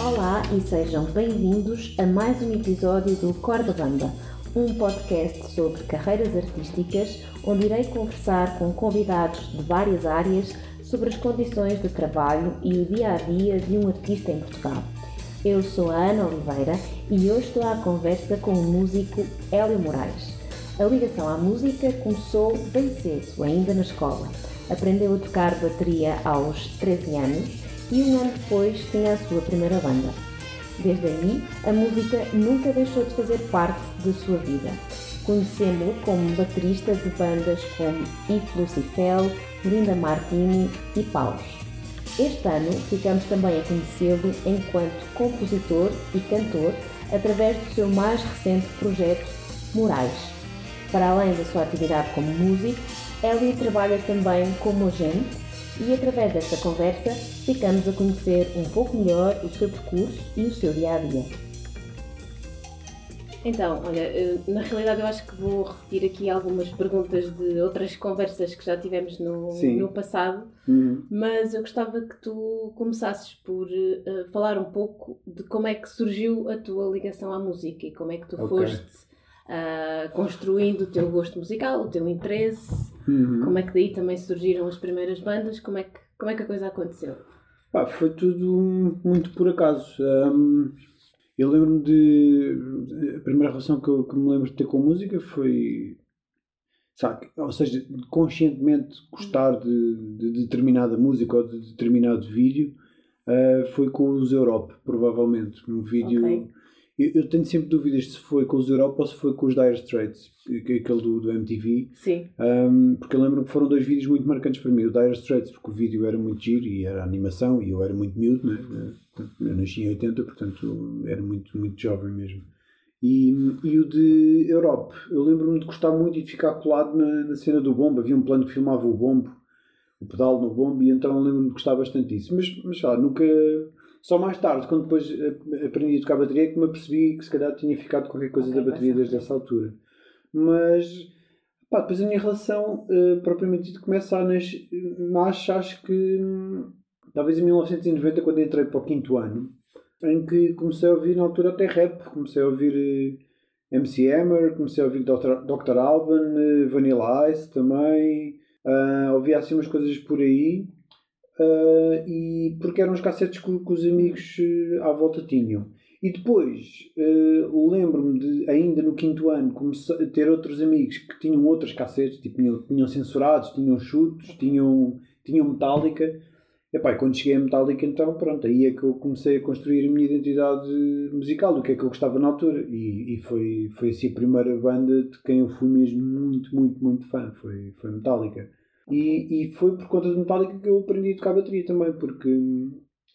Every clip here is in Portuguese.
Olá e sejam bem-vindos a mais um episódio do Corda Banda, um podcast sobre carreiras artísticas, onde irei conversar com convidados de várias áreas sobre as condições de trabalho e o dia a dia de um artista em Portugal. Eu sou a Ana Oliveira e hoje estou à conversa com o músico Hélio Moraes. A ligação à música começou bem cedo, ainda na escola. Aprendeu a tocar bateria aos 13 anos e um ano depois tinha a sua primeira banda. Desde aí, a música nunca deixou de fazer parte da sua vida. Conhecemos-lo como baterista de bandas como If Lucifel, Linda Martini e Paus. Este ano ficamos também a conhecê-lo enquanto compositor e cantor através do seu mais recente projeto Moraes. Para além da sua atividade como músico, Ellie trabalha também como agente e através desta conversa ficamos a conhecer um pouco melhor o seu percurso e o seu dia a dia. Então, olha, na realidade eu acho que vou repetir aqui algumas perguntas de outras conversas que já tivemos no, no passado, uhum. mas eu gostava que tu começasses por uh, falar um pouco de como é que surgiu a tua ligação à música e como é que tu okay. foste uh, construindo o teu gosto musical, o teu interesse, uhum. como é que daí também surgiram as primeiras bandas, como é que, como é que a coisa aconteceu? Pá, foi tudo muito por acaso. Um eu lembro-me de. A primeira relação que, eu, que me lembro de ter com música foi. Sabe, ou seja, conscientemente gostar de, de determinada música ou de determinado vídeo uh, foi com os Europe, provavelmente. Um vídeo. Okay. Eu, eu, tenho sempre dúvidas se foi com os Europa ou se foi com os Dire Straits, aquele do, do MTV. Sim. Um, porque eu lembro que foram dois vídeos muito marcantes para mim. O Dire Straits, porque o vídeo era muito giro e era animação e eu era muito miúdo, né? Eu nasci em 80, portanto era muito, muito jovem mesmo. E, e o de Europe, eu lembro-me de gostar muito e de ficar colado na, na cena do bombo. Havia um plano que filmava o bombo, o pedal no bombo, e então lembro-me de gostar bastante disso. Mas, mas lá, nunca. Só mais tarde, quando depois aprendi a tocar a bateria, que me apercebi que se calhar tinha ficado qualquer coisa okay, da bateria desde essa altura. Mas pá, depois a minha relação uh, propriamente dito começa a nascer, nasce, acho que talvez em 1990, quando entrei para o quinto ano, em que comecei a ouvir na altura até rap, comecei a ouvir uh, eh, MC Hammer, comecei a ouvir Dr. Dr. Alban, uh, Vanilla Ice também, uh, ouvia assim umas coisas por aí, uh, e porque eram os cassetes que, que os amigos à volta tinham. E depois lembro-me de, ainda no quinto ano, ter outros amigos que tinham outras cassetes, tipo, tinham, tinham censurados, tinham chutos, tinham, tinham metálica Epá, quando cheguei a Metallica, então, pronto, aí é que eu comecei a construir a minha identidade musical, do que é que eu gostava na altura. E, e foi, foi assim a primeira banda de quem eu fui mesmo muito, muito, muito fã, foi, foi Metallica. E, e foi por conta de Metallica que eu aprendi a tocar bateria também, porque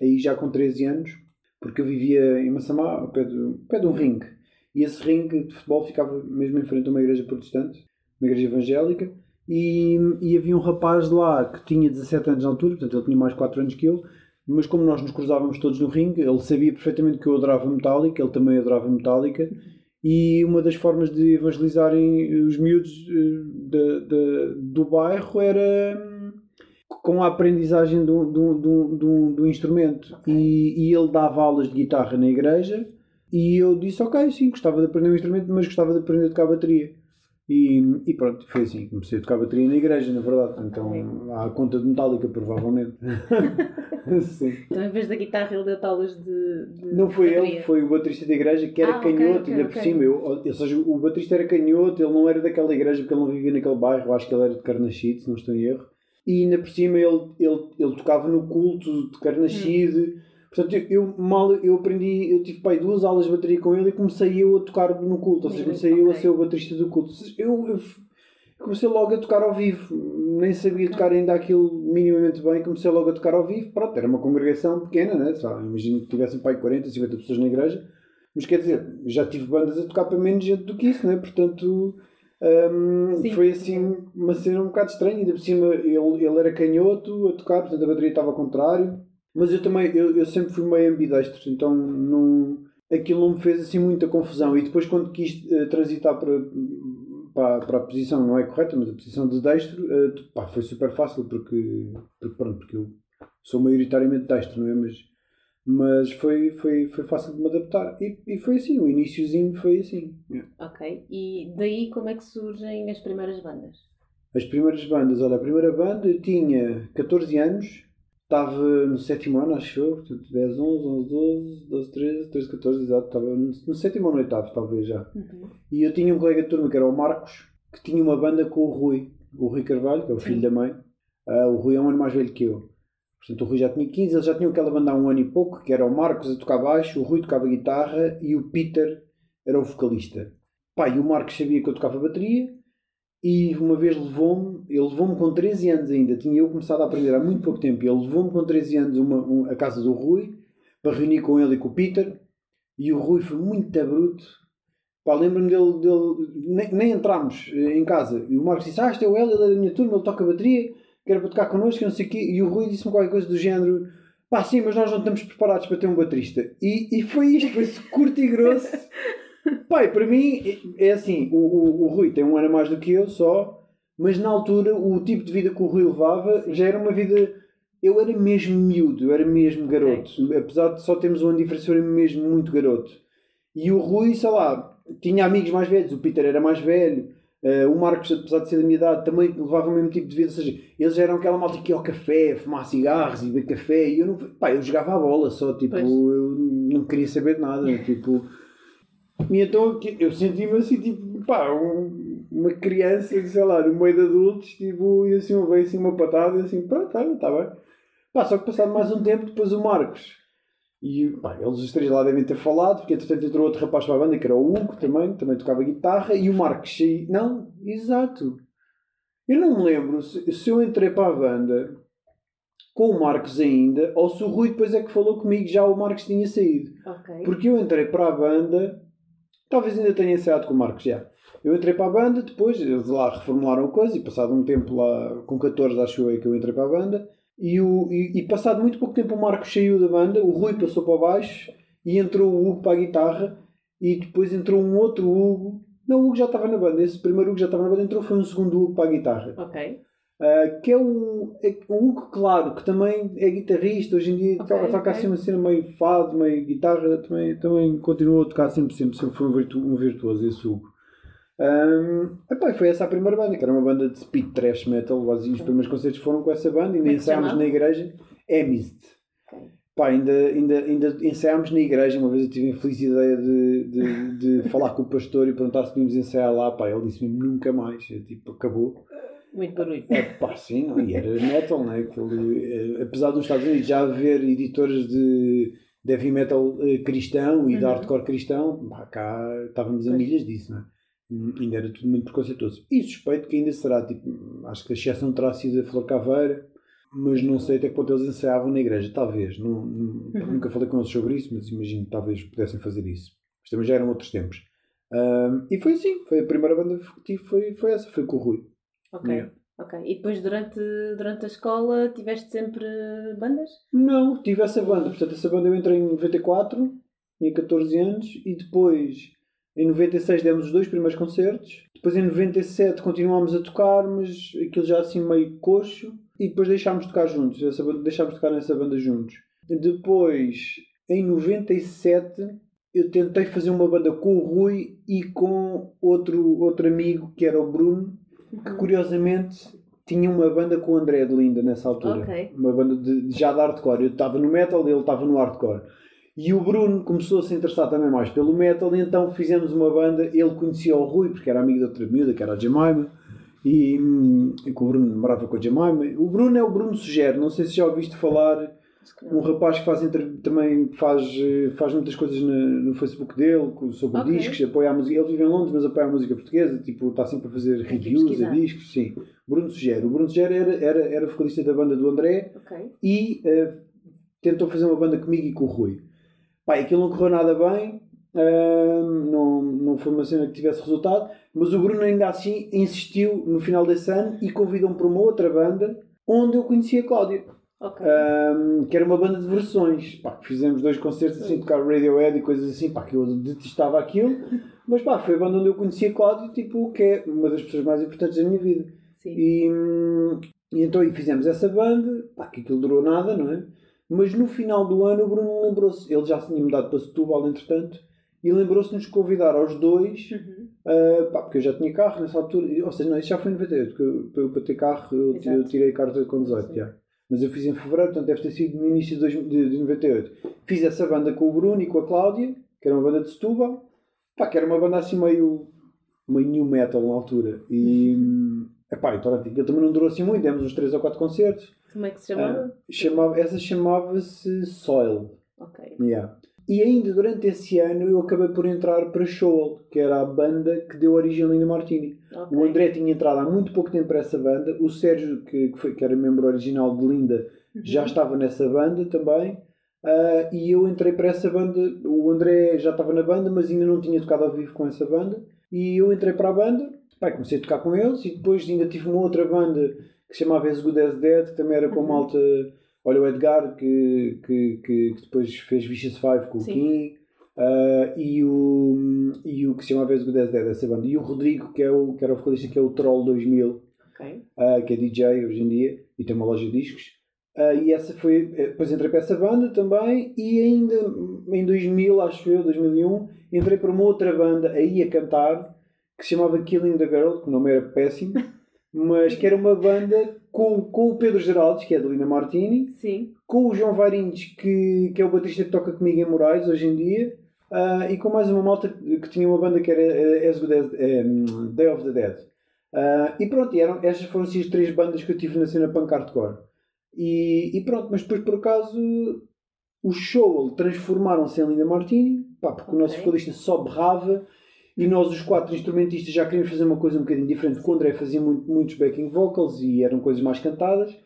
aí já com 13 anos, porque eu vivia em Massamá, ao pé de, ao pé de um ringue. E esse ringue de futebol ficava mesmo em frente a uma igreja protestante, uma igreja evangélica. E, e, havia um rapaz lá que tinha 17 anos na altura, portanto ele tinha mais 4 anos que eu, mas como nós nos cruzávamos todos no ringue, ele sabia perfeitamente que eu adorava Metallica, ele também adorava Metallica, e uma das formas de evangelizarem os miúdos eh, de, de, do bairro era hum, com a aprendizagem do, do, do, do, do instrumento. Okay. E, e ele dava aulas de guitarra na igreja, e eu disse: Ok, sim, gostava de aprender um instrumento, mas gostava de aprender a tocar bateria. E, e, pronto, foi assim. Comecei a tocar bateria na igreja, na verdade. Então, à conta de metálica, provavelmente. Sim. Então, em vez da guitarra, ele deu talas de, de. Não foi bateria. ele, foi o baterista da igreja que era ah, canhoto, okay, ainda okay, por cima. Eu, ou seja, o baterista era canhoto, ele não era daquela igreja porque ele não vivia naquele bairro. Acho que ele era de Carnachide, se não estou em erro. E ainda por cima, ele, ele, ele tocava no culto de Carnachide. Hum Portanto, eu, eu, mal eu aprendi, eu tive pai, duas aulas de bateria com ele e comecei eu a tocar no culto, ou seja, comecei okay. eu a ser o baterista do culto. Eu, eu, comecei logo a tocar ao vivo, nem sabia tocar ainda aquilo minimamente bem, comecei logo a tocar ao vivo. Pronto, era uma congregação pequena, né? Imagino que tivessem pai 40, 50 pessoas na igreja, mas quer dizer, já tive bandas a tocar para menos gente do que isso, né? Portanto. Um, foi assim uma cena um bocado estranha, ainda por cima ele, ele era canhoto a tocar, portanto a bateria estava ao contrário mas eu também, eu, eu sempre fui meio ambidestro, então não, aquilo não me fez assim muita confusão. E depois, quando quis uh, transitar para, para, para, a posição, não é correta, mas a posição de destro, uh, pá, foi super fácil, porque, porque, pronto, porque eu sou maioritariamente destro, não é? Mas, Mas foi, foi, foi fácil de me adaptar. E, e foi assim, o iníciozinho foi assim. Yeah. Ok. E daí como é que surgem as primeiras bandas? As primeiras bandas, olha, a primeira banda eu tinha 14 anos, estava no sétimo ano, acho eu, portanto 10, 11, 11, 12, 12, 13, 13, 14, exato, estava no, sétimo ou no oitavo, talvez já. Uhum. E eu tinha um colega de turma que era o Marcos, que tinha uma banda com o Rui, o Rui Carvalho, que é o filho Sim. da mãe. Ah, o Rui é um ano mais velho que eu. Portanto, o Rui já tinha 15, eles já tinham aquela banda há um ano e pouco, que era o Marcos a tocar baixo, o Rui tocava guitarra e o Peter era o vocalista. Pá, e o Marcos sabia que eu tocava bateria e uma vez levou-me, ele levou-me com 13 anos ainda, tinha eu começado a aprender há muito pouco tempo, ele levou-me com 13 anos uma, um, a casa do Rui para reunir com ele e com o Peter e o Rui foi muito bruto. Pá, lembro-me dele, dele nem, nem entramos eh, em casa e o Marcos disse: Ah, este é o Hélio, ele é da minha turma, ele toca bateria, quer para tocar connosco, não sei o quê. E o Rui disse-me qualquer coisa do género: Pá, sim, mas nós não estamos preparados para ter um baterista. E, e foi isto, foi curto e grosso. Pai, para mim é assim: o, o, o Rui tem um ano mais do que eu só, mas na altura o tipo de vida que o Rui levava já era uma vida. Eu era mesmo miúdo, eu era mesmo garoto. Apesar de só termos um ano de diferença, eu era mesmo muito garoto. E o Rui, sei lá, tinha amigos mais velhos, o Peter era mais velho, eh, o Marcos, apesar de ser da minha idade, também levava o mesmo tipo de vida. Ou seja, eles eram aquela malta que ia ao café, fumar cigarros e beber café. E eu não. Pá, eu jogava a bola só, tipo, Pois. eu não queria saber de nada. tipo. E então eu senti-me assim, tipo, pá, um- uma criança, sei lá, no meio de adultos, tipo, e assim, veio assim uma patada, e assim, pronto, tá, tá bem. Pá, só que passado mais um tempo, depois o Marcos. E pá, eles os três lá devem ter falado, porque entretanto entrou outro rapaz para a banda, que era o Hugo também, também tocava guitarra, e o Marcos saiu. Não, exato. Eu não me lembro se, se eu entrei para a banda com o Marcos ainda, ou se o Rui depois é que falou comigo, já o Marcos tinha saído. Ok. Porque eu entrei para a banda, talvez ainda tenha ensaiado com o Marcos já. Eu entrei para a banda, depois eles lá reformularam a coisa, e passado um tempo lá, com 14 acho eu é que eu entrei para a banda, e, o, e, e passado muito pouco tempo o Marcos saiu da banda, o Rui passou para baixo, e entrou o Hugo para a guitarra, e depois entrou um outro Hugo, não, o Hugo já estava na banda, esse primeiro Hugo já estava na banda, entrou foi um segundo Hugo para a guitarra. Ok. Uh, que é o, é o Hugo Claro, que também é guitarrista, hoje em dia Ok, toca, toca ok. assim uma cena meio fado, meio guitarra, também, também continua a tocar sempre, sempre, sempre foi um, virtu, um virtuoso esse Hugo. Um, epá, foi essa a primeira banda, que era uma banda de speed thrash metal, os primeiros concertos foram com essa banda, ainda é ensaiámos na igreja, Emist. Ok. Pá, ainda, ainda, ainda ensaiámos na igreja, uma vez eu tive a infeliz ideia de, de, de falar com o pastor e perguntar se podíamos ensaiar lá, pá, ele disse-me nunca mais, Eu, tipo, acabou. Muito barulho. É pá, sim, não? e era metal, né? Aquele, eh, apesar dos Estados Unidos já haver editores de, de heavy metal eh, cristão e de Uhum. hardcore cristão, pá, cá estávamos a milhas disso, né? Ainda era tudo muito preconceituoso. E suspeito que ainda será, tipo, acho que a exceção terá sido a Flor Caveira, mas não sei até que ponto eles ensaiavam na igreja, talvez. Não, não- Uhum. Nunca falei com eles sobre isso, mas imagino que talvez pudessem fazer isso. Mas também já eram outros tempos. Ahm, e foi assim, foi a primeira banda que tive, foi, foi essa, foi com o Rui. Ok. Yeah. Ok. E depois durante, durante a escola tiveste sempre bandas? Não, tive essa banda. Portanto, essa banda eu entrei em 94, tinha 14 anos, e depois, em 96, demos os dois primeiros concertos. Depois, em 97, continuámos a tocar, mas aquilo já assim meio coxo, e depois deixámos de tocar juntos. Essa, banda- deixámos de tocar nessa banda juntos. Depois, em 97, eu tentei fazer uma banda com o Rui e com outro, outro amigo que era o Bruno, que curiosamente tinha uma banda com o André de Linda nessa altura. Ok. Uma banda de, já de hardcore. Eu estava no metal, ele estava no hardcore. E o Bruno começou a se interessar também mais pelo metal, e então fizemos uma banda. Ele conhecia o Rui, porque era amigo da outra miúda, que era a Jemima, e, hum, e o Bruno morava com a Jemima. O Bruno é o Bruno Sugere, não sei se já ouviste falar um rapaz que faz também faz, faz muitas coisas na- no Facebook dele sobre Ok. discos, apoia a música. Ele vive em Londres, mas apoia a música portuguesa, tipo, está sempre a fazer reviews a discos. Sim. Bruno Sugere. O Bruno Sugere era, era, era vocalista da banda do André Ok. e eh, tentou fazer uma banda comigo e com o Rui. Pá, aquilo não correu nada bem, ahm, não, não foi uma cena que tivesse resultado, mas o Bruno ainda assim insistiu no final desse ano e convidou-me para uma outra banda onde eu conhecia a Cláudia. Ok. Um, que era uma banda de versões. Pá, fizemos dois concertos assim, tocar Radiohead e coisas assim, pá, que eu detestava aquilo, mas pá, foi a banda onde eu conheci a Cláudia, tipo, que é uma das pessoas mais importantes da minha vida. Sim. E, e então aí fizemos essa banda, pá, que aquilo durou nada, não é? Mas no final do ano o Bruno lembrou-se, ele já se tinha mudado para Setúbal entretanto, e lembrou-se de nos convidar aos dois, Uhum. uh, pá, porque eu já tinha carro nessa altura, ou seja, não, isso já foi em 98, que eu, para ter carro eu, eu tirei a carta com 18, Sim. já. Mas eu fiz em fevereiro, portanto deve ter sido no início de, dois- de, de 98. Fiz essa banda com o Bruno e com a Cláudia, que era uma banda de Setúbal, pá, que era uma banda assim meio, meio new metal na altura, e... Epá, então, aquilo também não durou assim muito, demos uns 3 ou 4 concertos. Como é que se chamava? Ah, chamava, essa chamava-se Soil. Ok. Yeah. E ainda durante esse ano eu acabei por entrar para Shoal, que era a banda que deu origem a Lina Martini. ok. O André tinha entrado há muito pouco tempo para essa banda, o Sérgio, que, que, foi, que era membro original de Linda, Uhum. já estava nessa banda também. ah, e eu entrei para essa banda. O André já estava na banda, mas ainda não tinha tocado ao vivo com essa banda. E eu entrei para a banda, pá, comecei a tocar com eles. E depois ainda tive uma outra banda que se chamava As Good As Dead, que também era com Uhum. malta. Olha, o Edgar, que, que, que, que depois fez Vicious Five com Sim. o King. ah, e, o, e o que se chamava As Good As Dead, essa banda. E o Rodrigo, que, é o, que era o vocalista, que é o Troll 2000 Ok. ah, que é DJ hoje em dia e tem uma loja de discos. Ah, e essa foi. eh, Depois entrei para essa banda também e ainda em 2000, acho eu, 2001, entrei para uma outra banda aí a cantar que se chamava Killing the Girl, que o nome era péssimo, mas que era uma banda com, com o Pedro Geraldes, que é de Lina Martini, Sim. com o João Varinhos, que, que é o baterista que toca comigo em Moraes hoje em dia, ah, e com mais uma malta que tinha uma banda que era eh, As Good As, eh, Day of the Dead. Ah, e pronto, e eram, estas foram assim, as três bandas que eu tive na cena punk hardcore. E, e pronto, mas depois por acaso o show transformaram-se em Linda Martini, pá, porque o nosso vocalista só berrava e nós, os quatro instrumentistas, já queríamos fazer uma coisa um bocadinho diferente, porque o André fazia muito- muitos backing vocals e eram coisas mais cantadas.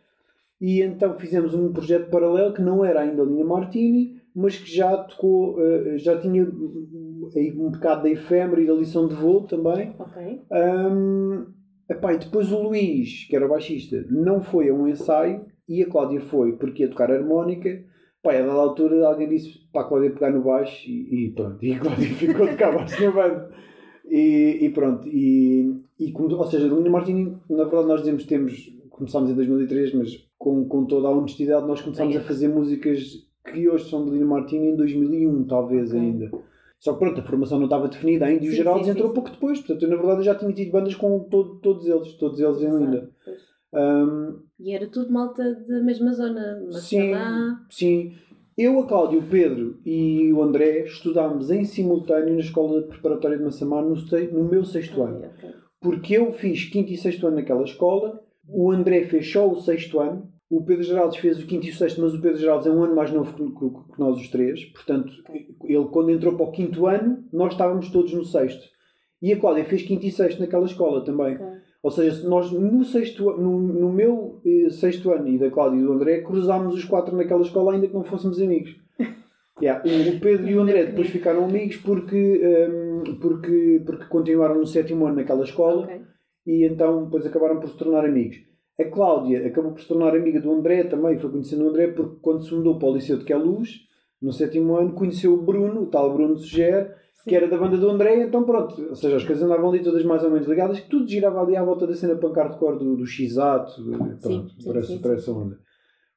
E então fizemos um projeto paralelo que não era ainda Linda Martini, mas que já tocou, eh, já tinha um bocado da efêmera e da lição de voo também. Ok. Hum, epá, e depois o Luís, que era o baixista, não foi a um ensaio e a Cláudia foi porque ia tocar harmónica. Pá, a dada altura alguém disse para a Cláudia pegar no baixo e, e pronto. E a Cláudia ficou a tocar baixo na banda. E, e pronto. E, e ou seja, Lina Martini, na verdade, nós dizemos temos, começámos em 2003, mas com, com toda a honestidade, nós começámos Sim. a fazer músicas que hoje são de Lina Martini em 2001, talvez Ok. ainda. Só que pronto, a formação não estava definida ainda e o Geraldo entrou sim, pouco depois. Portanto, eu, na verdade, já tinha tido bandas com todo- todos eles, todos eles em Linda. E era tudo malta da mesma zona. sim, Macedá. sim. Eu, a Cláudia, o Pedro e o André estudámos em simultâneo na escola preparatória de Massamá no, no meu sexto ano. Ah, ok. Porque eu fiz quinto e sexto ano naquela escola, o André fez só o sexto ano, o Pedro Geraldes fez o quinto e o sexto, mas o Pedro Geraldes é um ano mais novo que, que- nós os três. Portanto, ele quando entrou para o quinto ano, nós estávamos todos no sexto. E a Cláudia fez quinto e sexto naquela escola também. Ok. Ou seja, se nós no, sexto, no, no meu eh, sexto ano e da Cláudia e do André cruzámos os quatro naquela escola ainda que não fôssemos amigos. Yeah, o Pedro e o André depois ficaram amigos porque, ehm, porque, porque continuaram no sétimo ano naquela escola Ok. e então depois acabaram por se tornar amigos. A Cláudia acabou por se tornar amiga do André também, foi conhecendo o André porque quando se mudou para o Liceu de Queluz, no sétimo ano, conheceu o Bruno, o tal Bruno Suger. Que era da banda do André, então pronto, ou seja, as coisas andavam ali todas mais ou menos ligadas, que tudo girava ali à volta da cena punk hardcore do, do X-Ato, pronto, Sim, sim, por, essa, onda.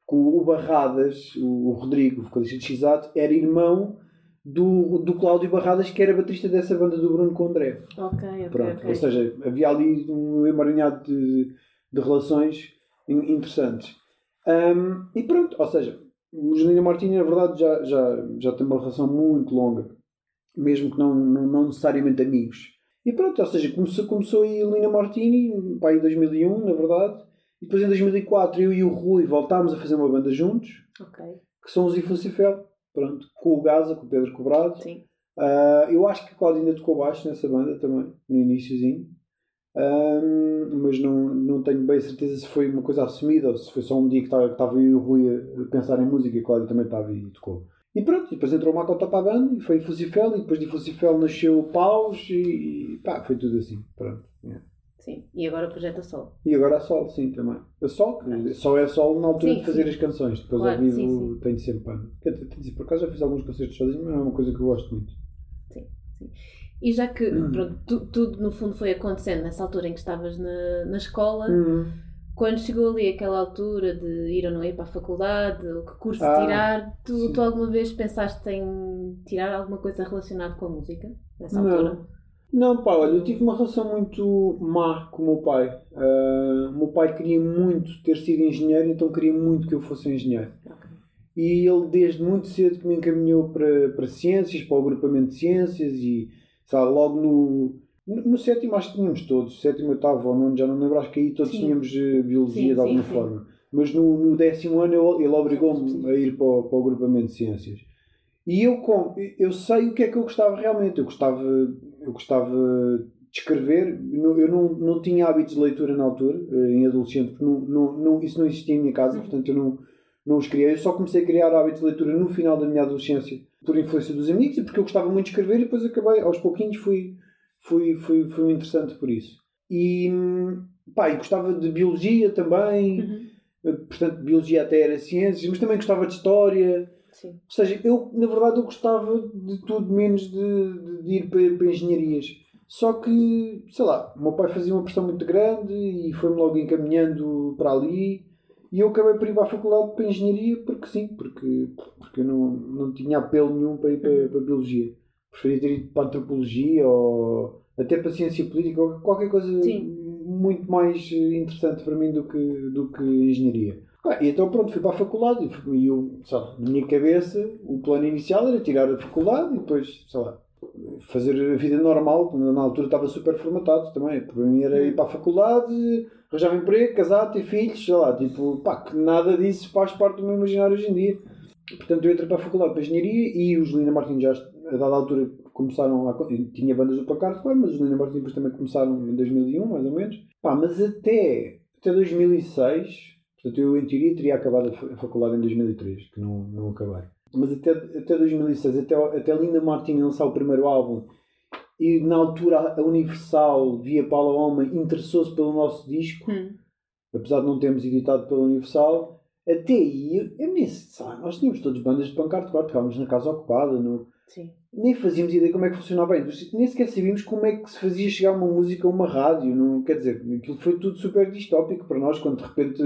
O, o Barradas, o, o Rodrigo, o vocalista de X-Ato, era irmão do, do Cláudio Barradas, que era baterista dessa banda do Bruno com o André. Ok, ok. Pronto, ou seja, havia ali um emaranhado de, de relações in- interessantes. Ahm, e pronto, ou seja, o Juninho Martini, na verdade, já, já, já tem uma relação muito longa, mesmo que não, não, não necessariamente amigos. E pronto, ou seja, começou, começou aí Lina Martini, pá, em 2001, na verdade, e depois em 2004 eu e o Rui voltámos a fazer uma banda juntos, Ok. que são os Iflucifel, pronto, com o Gaza, com o Pedro Cobrado. Ah, eu acho que a Cláudia ainda tocou baixo nessa banda também, no iníciozinho. Ahm, mas não, não tenho bem certeza se foi uma coisa assumida ou se foi só um dia que estava que estava eu e o Rui a pensar em música e a Cláudia também estava e tocou. E pronto, e depois entrou o a banda e foi Fusifel e depois de Fusifel nasceu o Paus e, e pá, foi tudo assim. Pronto. yeah. Sim. E agora o projeto a sol. E agora a Sol, sim, também. A Sol, que só é Sol na altura Sim, de fazer sim. as canções. Depois Claro, ao vivo sim, sim. tenho sempre pano. Por acaso já fiz alguns concertos sozinho, mas não é uma coisa que eu gosto muito. E já que Hum. pronto, tu- tudo no fundo foi acontecendo nessa altura em que estavas na, na escola, Hum. Quando chegou ali aquela altura de ir ou não ir para a faculdade, o que curso Ah, tirar, tu, tu alguma vez pensaste em tirar alguma coisa relacionada com a música? Nessa Não. altura? Não, pá, olha, eu tive uma relação muito má com o meu pai. O meu pai queria muito ter sido engenheiro, então queria muito que eu fosse engenheiro. Ok. E ele, desde muito cedo, que me encaminhou para, para ciências, para o agrupamento de ciências, e sabe, logo no, no, no sétimo, acho que tínhamos todos, sétimo, oitavo ou nono, já não me lembro, acho que aí todos Sim. tínhamos eh, biologia Sim, de alguma sim, forma. Mas no, no décimo ano ele, ele obrigou-me a ir para o, para o agrupamento de ciências. E eu, com, eu sei o que é que eu gostava realmente. Eu gostava, eu gostava de escrever. Eu não, eu não, não tinha hábitos de leitura na altura, eh, em adolescente, porque não, não, não, isso não existia em minha casa, Uhum. portanto eu não, não os criei. Eu só comecei a criar hábitos de leitura no final da minha adolescência, por influência dos amigos e porque eu gostava muito de escrever e depois acabei, aos pouquinhos fui, fui, fui, fui interessante por isso. E, pá, e gostava de biologia também, Uhum. portanto biologia até era ciências, mas também gostava de história. Sim. Ou seja, eu, na verdade, eu gostava de tudo menos de, de- de ir para, para engenharias. Só que, sei lá, o meu pai fazia uma pressão muito grande e foi-me logo encaminhando para ali. E eu acabei por ir para a faculdade para engenharia porque sim, porque, porque eu não, não tinha apelo nenhum para ir para, para biologia. Preferia ter ido para a antropologia ou até para a ciência política ou qualquer coisa Sim. muito mais interessante para mim do que, do que engenharia. Ah, e então pronto, fui para a faculdade e eu, sei lá, na minha cabeça o plano inicial era tirar a faculdade e depois, sei lá, fazer a vida normal. Na altura estava super formatado também. Para mim era ir para a faculdade, arranjar emprego, casar, ter filhos, sei lá, tipo, pá, que nada disso faz parte do meu imaginário hoje em dia. Portanto, eu entrei para a faculdade para engenharia e os Lina Martins já, a dada altura, começaram a. Tinha bandas do Pancarte, claro, mas os Martins depois também começaram em 2001, mais ou menos. Pá, mas até, até 2006, portanto, eu em teoria teria acabado a fa- a faculdade em 2003, que não, não acabei. Mas até, até 2006, até, até Linda Martin lançar o primeiro álbum, e na altura a Universal, via Paula Homem, interessou-se pelo nosso disco, Hum. apesar de não termos editado pela Universal, até aí, eu, nem sei, nós tínhamos todos bandas de pancarte corte, ficávamos na casa ocupada, no, Sim. nem fazíamos ideia como é que funcionava bem, nem sequer sabíamos como é que se fazia chegar uma música a uma rádio, não, quer dizer, aquilo foi tudo super distópico para nós, quando de repente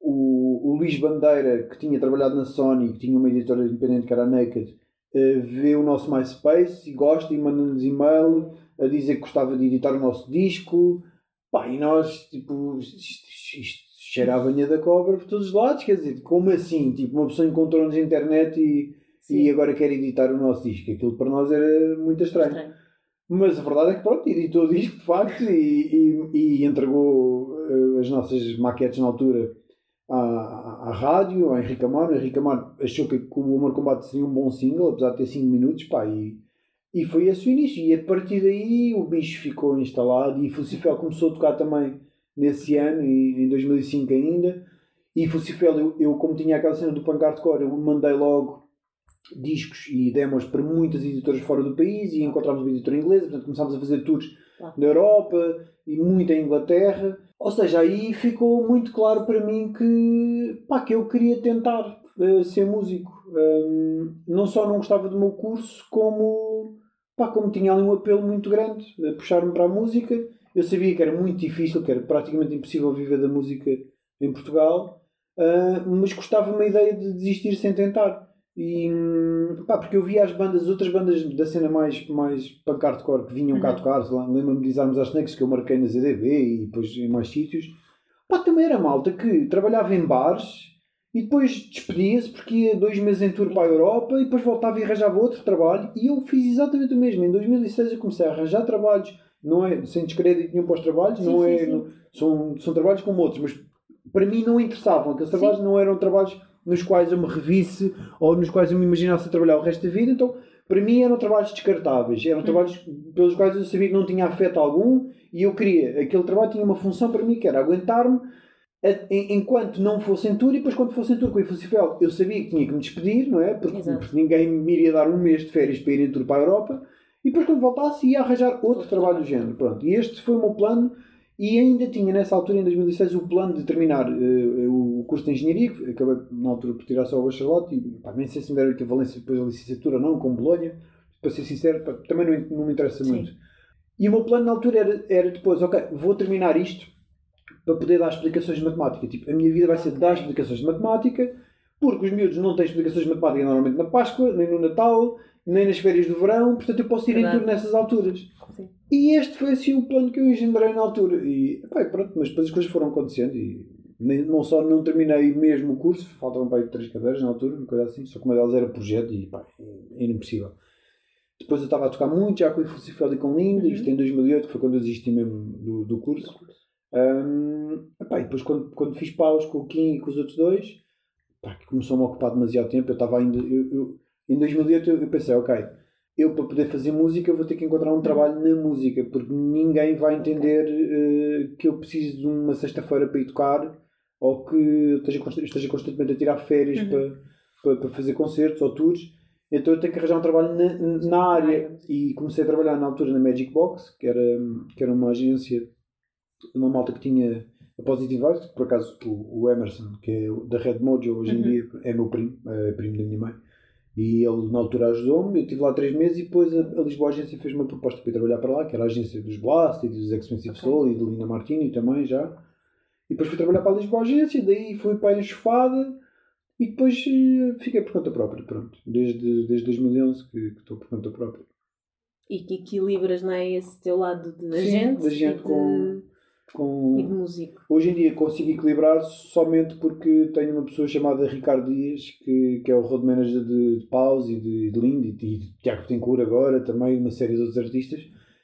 o, o Luís Bandeira, que tinha trabalhado na Sony, que tinha uma editora independente que era a Naked, eh, vê o nosso MySpace e gosta e manda-nos e-mail a dizer que gostava de editar o nosso disco. Pá, e nós, tipo, isto, isto, cheirava a banha da cobra por todos os lados, quer dizer, como assim? Tipo, uma pessoa encontrou-nos na internet e, Sim. e agora quer editar o nosso disco. Aquilo para nós era muito estranho. Estranho. Mas a verdade é que pronto, editou o disco de facto e, e, e entregou eh, as nossas maquetes na altura à, à, à rádio, ao Henrique Amaro. O Henrique Amaro achou que, que o Amor Combate seria um bom single, apesar de ter 5 minutos, pá, e, e foi esse o início. E a partir daí o bicho ficou instalado e Fucifel começou a tocar também nesse ano, e, em 2005 ainda. E Fucifel, eu, eu como tinha aquela cena do punk hardcore, eu mandei logo discos e demos para muitas editoras fora do país e encontramos uma editora inglesa, portanto começámos a fazer tours na Europa e muito em Inglaterra. Ou seja, aí ficou muito claro para mim que, pá, que eu queria tentar eh, ser músico. Hum, não só não gostava do meu curso, como, pá, como tinha ali um apelo muito grande a puxar-me para a música. Eu sabia que era muito difícil, que era praticamente impossível viver da música em Portugal, ah, mas gostava-me a ideia de desistir sem tentar. E, pá, porque eu via as bandas, as outras bandas da cena mais, mais punk hardcore que vinham cá Uhum. tocar, sei lá, lembro-me de Arms às Snakes que eu marquei na ZDB e depois em mais sítios. Pá, também era malta que trabalhava em bares e depois despedia-se porque ia dois meses em tour para a Europa e depois voltava e arranjava outro trabalho. E eu fiz exatamente o mesmo. Em 2006 eu comecei a arranjar trabalhos, não é, sem descrédito nenhum para os trabalhos, Sim, não sim, é, sim. não- são, são trabalhos como outros, mas para mim não interessavam. Aqueles trabalhos não eram trabalhos nos quais eu me revisse ou nos quais eu me imaginasse a trabalhar o resto da vida. Então, para mim eram trabalhos descartáveis. Eram trabalhos pelos quais eu sabia que não tinha afeto algum e eu queria. Aquele trabalho tinha uma função para mim que era aguentar-me a- en- enquanto não fosse em tour e depois quando fosse em tour com o Infocifel eu sabia que tinha que me despedir, não é? Porque, porque ninguém me iria dar um mês de férias para ir em tour para a Europa e depois quando voltasse ia arranjar outro, trabalho do género. Pronto. E este foi o meu plano e ainda tinha nessa altura, em 2006, o plano de terminar eh, o curso de Engenharia, que acabei na altura por tirar só o bacharelato e pá, nem sei se me deram equivalência depois da licenciatura ou não, com Bolonha, para ser sincero, pá, também não, não me interessa Sim. muito. E o meu plano na altura era, era depois, ok, vou terminar isto, para poder dar explicações de matemática. Tipo, a minha vida vai ser dar explicações de matemática, porque os miúdos não têm explicações de matemática normalmente na Páscoa, nem no Natal, nem nas férias do verão, portanto eu posso ir em tudo nessas alturas. Sim. E este foi assim o plano que eu engendrei na altura. E pá, pronto, mas depois as coisas foram acontecendo e nem, não só não terminei mesmo o curso, faltavam para três cadeiras na altura, uma coisa assim, só que uma delas era projeto e pá, é impossível. Depois eu estava a tocar muito já com o Fusifel e com Linda, uhum. isto em 2008, que foi quando eu desisti mesmo do, do curso. Um, epá, e depois quando, quando fiz paus com o Kim e com os outros dois, pá, que começou-me a ocupar demasiado tempo, eu estava ainda. Eu, eu, em 2008 eu, pensei, ok, eu para poder fazer música vou ter que encontrar um trabalho na música, porque ninguém vai entender uh, que eu preciso de uma sexta-feira para ir tocar ou que esteja, esteja constantemente a tirar férias uhum. para, para, para, fazer concertos ou tours. Então eu tenho que arranjar um trabalho na, na área. E comecei a trabalhar na altura na Magic Box, que era, que era uma agência de uma malta que tinha a Positive Vibes, por acaso o, o, Emerson, que é da Red Mojo, hoje em uhum. dia é meu primo, é primo da minha mãe. E ele na altura ajudou-me, eu estive lá três meses e depois a, a Lisboa Agência fez uma proposta para ir trabalhar para lá, que era a agência dos Blast e dos Expensive okay. Soul e de Lina Martini também já. E depois fui trabalhar para a Lisboa Agência, daí fui para a enxofada e depois eh, fiquei por conta própria, pronto. Desde, desde 2011 que, que estou por conta própria. E que equilibras, não é? Esse teu lado de Sim, agente, de gente com com... E de músico. Hoje em dia consigo equilibrar somente porque tenho uma pessoa chamada Ricardo Dias, que, que é o road manager de, de Pause e de, de Lind e de Tiago Tencourt agora, também uma série de outros artistas,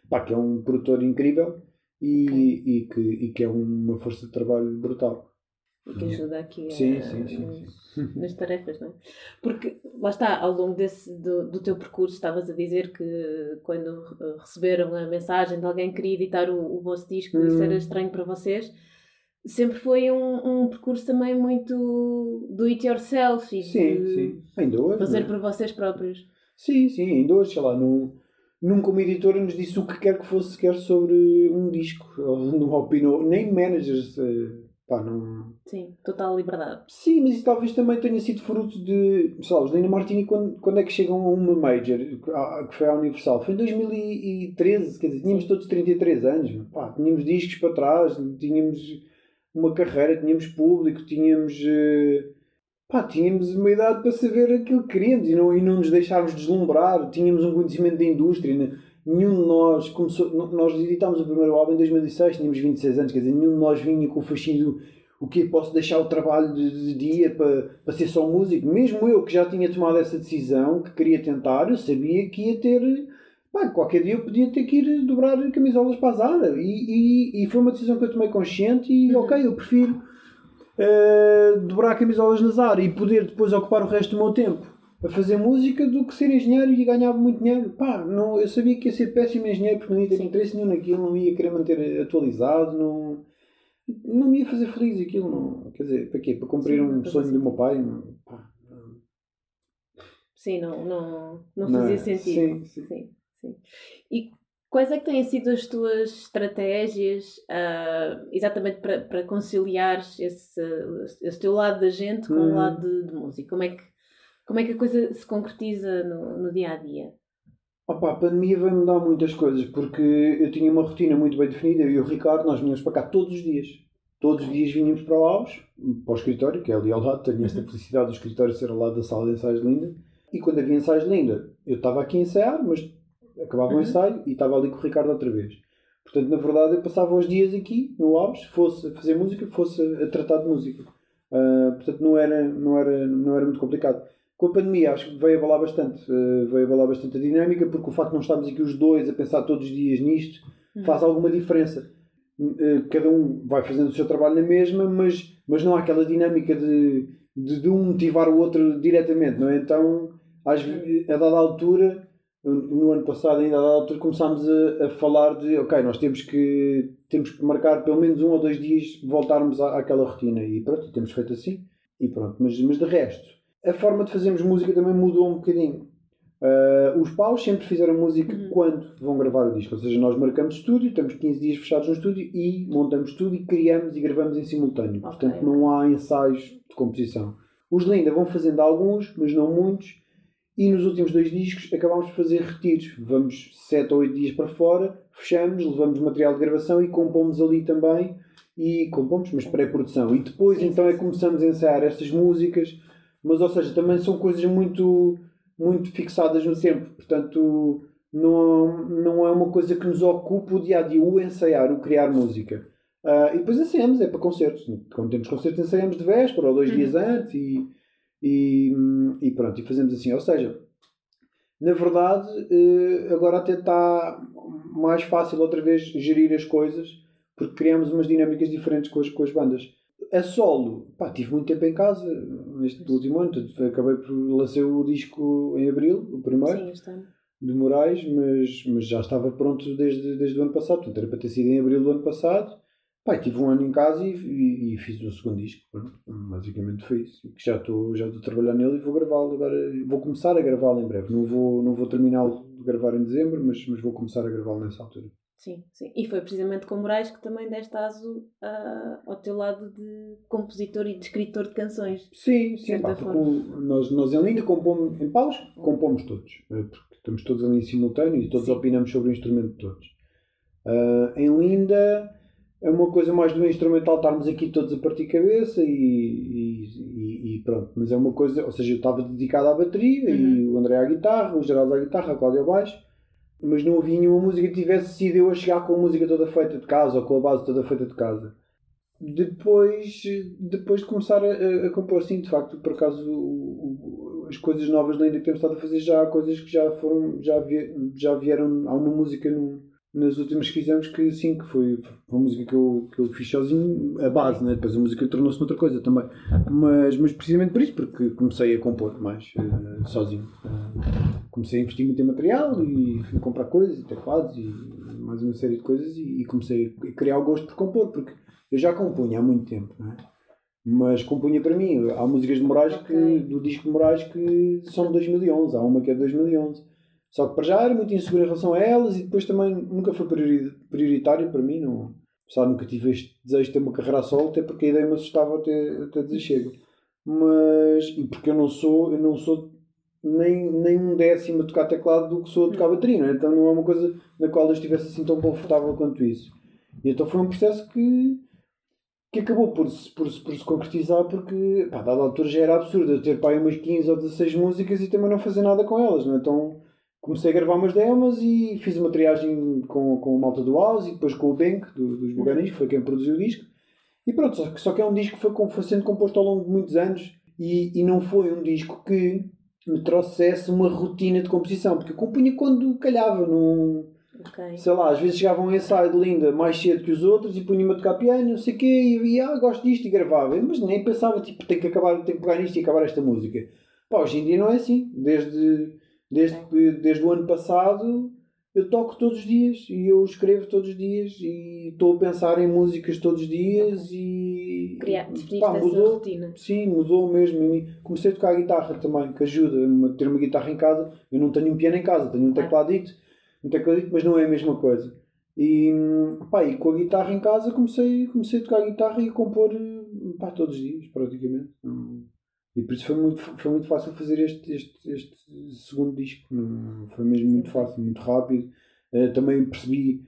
pá, que é um produtor incrível e, okay. e, que, e que é uma força de trabalho brutal. E que ajuda aqui sim, a, sim, sim, sim. nas tarefas, não é? Porque, lá está, ao longo desse, do, do teu percurso, estavas a dizer que quando receberam a mensagem de alguém que queria editar o, o vosso disco, hum. isso era estranho para vocês. Sempre foi um, um percurso também muito do it yourself e sim, sim. Ainda hoje, fazer é? por vocês próprios. Sim, sim, ainda hoje, sei lá, no, nunca uma editora nos disse o que quer que fosse sequer sobre um disco, ou não opinou, nem managers. Uh, Pá, não... Sim, total liberdade. Sim, mas isso talvez também tenha sido fruto de. Sei lá, os Lina Martini, quando, quando é que chegam a uma Major, que foi a Universal? Foi em 2013, quer dizer, tínhamos todos 33 anos. Pá, tínhamos discos para trás, tínhamos uma carreira, tínhamos público, tínhamos. Eh, pá, tínhamos uma idade para saber aquilo que queríamos e não, e não nos deixarmos deslumbrar, tínhamos um conhecimento da indústria. Né? Nenhum de nós começou. Nós editámos o primeiro álbum em 2006, tínhamos 26 anos, quer dizer, nenhum de nós vinha com o fascínio o que posso deixar o trabalho de, de, dia para, para ser só músico. Mesmo eu que já tinha tomado essa decisão, que queria tentar, eu sabia que ia ter. Bem, qualquer dia eu podia ter que ir dobrar camisolas para a Zara. E, e, e foi uma decisão que eu tomei consciente e, uhum. ok, eu prefiro uh, dobrar camisolas na Zara e poder depois ocupar o resto do meu tempo a fazer música do que ser engenheiro e ganhar muito dinheiro. Pá, não, eu sabia que ia ser péssimo engenheiro porque não ia ter Sim. interesse nenhum naquilo, não ia querer manter atualizado, não, não me ia fazer feliz aquilo. Não, quer dizer, para quê? Para cumprir Sim, um sonho do meu pai? Não, pá, não. Sim, não, não, não fazia não, sentido. Sim, sim. sim, sim. E quais é que têm sido as tuas estratégias uh, exatamente para, para conciliar esse, esse teu lado da gente com hum. o lado de, de música? Como é que como é que a coisa se concretiza no, no dia a dia? Opa, a pandemia vai mudar muitas coisas porque eu tinha uma rotina muito bem definida. Eu e o Ricardo, nós vinhamos para cá todos os dias. Todos os dias vinhamos para o Alves, para o escritório, que é ali ao lado. Tenho esta felicidade do escritório ser ao lado da sala de ensaios de Linda. E quando havia ensaios de Linda, eu estava aqui a ensaiar, mas acabava uhum. o ensaio e estava ali com o Ricardo outra vez. Portanto, na verdade, eu passava os dias aqui no Alves, fosse a fazer música, fosse a tratar de música. Uh, portanto, não era, não, era, não era muito complicado com a pandemia acho que veio abalar bastante, uh, veio abalar bastante a dinâmica, porque o facto de não estarmos aqui os dois a pensar todos os dias nisto uhum. faz alguma diferença. Uh, cada um vai fazendo o seu trabalho na mesma, mas, mas não há aquela dinâmica de, de, de um motivar o outro diretamente, não é? Então, às, a dada altura, no ano passado ainda a dada altura começámos a, a, falar de ok, nós temos que, temos que marcar pelo menos um ou dois dias voltarmos à, àquela rotina e pronto, temos feito assim e pronto, mas, mas de resto a forma de fazermos música também mudou um bocadinho. Uh, os paus sempre fizeram música uhum. quando vão gravar o disco, ou seja, nós marcamos estúdio, estamos 15 dias fechados no estúdio e montamos tudo e criamos e gravamos em simultâneo. Okay. Portanto, não há ensaios de composição. Os Linda vão fazendo alguns, mas não muitos, e nos últimos dois discos acabámos por fazer retiros. Vamos 7 ou 8 dias para fora, fechamos, levamos material de gravação e compomos ali também e compomos, mas pré-produção. E depois sim, então é que começamos a ensaiar estas músicas, mas ou seja, também são coisas muito, muito fixadas no tempo, portanto não, não é uma coisa que nos ocupa o dia a dia, o ensaiar, o criar música. Uh, e depois ensaiamos, é para concertos. Quando temos concertos, ensaiamos de véspera ou dois uhum. dias antes e, e, e, pronto, e fazemos assim. Ou seja, na verdade, uh, agora até está mais fácil outra vez gerir as coisas porque criamos umas dinâmicas diferentes com as, com as bandas. A solo, pá, tive muito tempo em casa neste último ano, acabei por lançar o disco em abril, o primeiro. Sim, de Moraes, mas, mas já estava pronto desde, desde o ano passado. Portanto, era para ter sido em abril do ano passado. Pai, tive um ano em casa e, e, e fiz o segundo disco. Pronto, basicamente foi isso. Já estou já estou a trabalhar nele e vou gravá-lo agora. Vou começar a gravá-lo em breve. Não vou, não vou terminá-lo de gravar em dezembro, mas, mas vou começar a gravá-lo nessa altura. Sim, sim. E foi precisamente com Moraes que também deste aso uh, ao teu lado de compositor e de escritor de canções. Sim, sim. Pá, nós, nós em Linda compomos, em Paus, compomos todos. Eh, porque estamos todos ali em simultâneo e todos sim. opinamos sobre o instrumento de todos. Uh, em Linda é uma coisa mais do instrumental estarmos aqui todos a partir cabeça e, e, e, pronto. Mas é uma coisa, ou seja, eu estava dedicado à bateria uhum. e o André à guitarra, o Geraldo à guitarra, a Cláudia ao baixo mas não havia nenhuma música que tivesse sido eu a chegar com a música toda feita de casa ou com a base toda feita de casa. Depois, depois de começar a, a compor, sim, de facto, por acaso, o, o, as coisas novas ainda temos estado a fazer já coisas que já foram, já, vi, já vieram, há uma música no, nas últimas que fizemos que sim, que foi uma música que eu, que eu fiz sozinho, a base, né? depois a música tornou-se outra coisa também. Mas, mas precisamente por isso, porque comecei a compor mais uh, sozinho. Uh, comecei a investir muito em material e fui comprar coisas e teclados e mais uma série de coisas e, e, comecei a criar o gosto por compor, porque eu já compunha há muito tempo, não é? Mas compunha para mim. Há músicas de Moraes que, do disco de Moraes que são de 2011, há uma que é de 2011 só que para já era muito inseguro em relação a elas e depois também nunca foi prioritário para mim. Não, sabe, nunca tive este desejo de ter uma carreira solo, até porque a ideia me assustava até, até chego. Mas, e porque eu não sou, eu não sou nem, nem um décimo a tocar teclado do que sou a tocar bateria, não é? então não é uma coisa na qual eu estivesse assim tão confortável quanto isso. E então foi um processo que, que acabou por se, por, por se concretizar porque, pá, dada altura já era absurdo eu ter pá, umas 15 ou 16 músicas e também não fazer nada com elas, não é? Então comecei a gravar umas demos e fiz uma triagem com, com a malta do House e depois com o Bank do, dos Buganis, que foi quem produziu o disco. E pronto, só que, só que é um disco que foi, foi sendo composto ao longo de muitos anos e, e não foi um disco que me trouxesse uma rotina de composição, porque eu compunha quando calhava, num, okay. sei lá, às vezes chegavam um ensaio de Linda mais cedo que os outros e punha-me a tocar piano, não sei o quê, e, e ah, gosto disto e gravava, mas nem pensava, tipo, tenho que acabar, tenho que pegar nisto e acabar esta música. Pá, hoje em dia não é assim, desde Desde, desde o ano passado eu toco todos os dias e eu escrevo todos os dias e estou a pensar em músicas todos os dias e Criar, pá, mudou, rotina. Sim, mudou mesmo. Comecei a tocar a guitarra também, que ajuda a ter uma guitarra em casa. Eu não tenho um piano em casa, tenho um tecladito, um tecladito, mas não é a mesma coisa. E, pá, e com a guitarra em casa comecei, comecei a tocar a guitarra e a compor pá, todos os dias, praticamente. E por isso foi muito, foi muito fácil fazer este, este, este segundo disco. Foi mesmo muito fácil, muito rápido. Uh, também percebi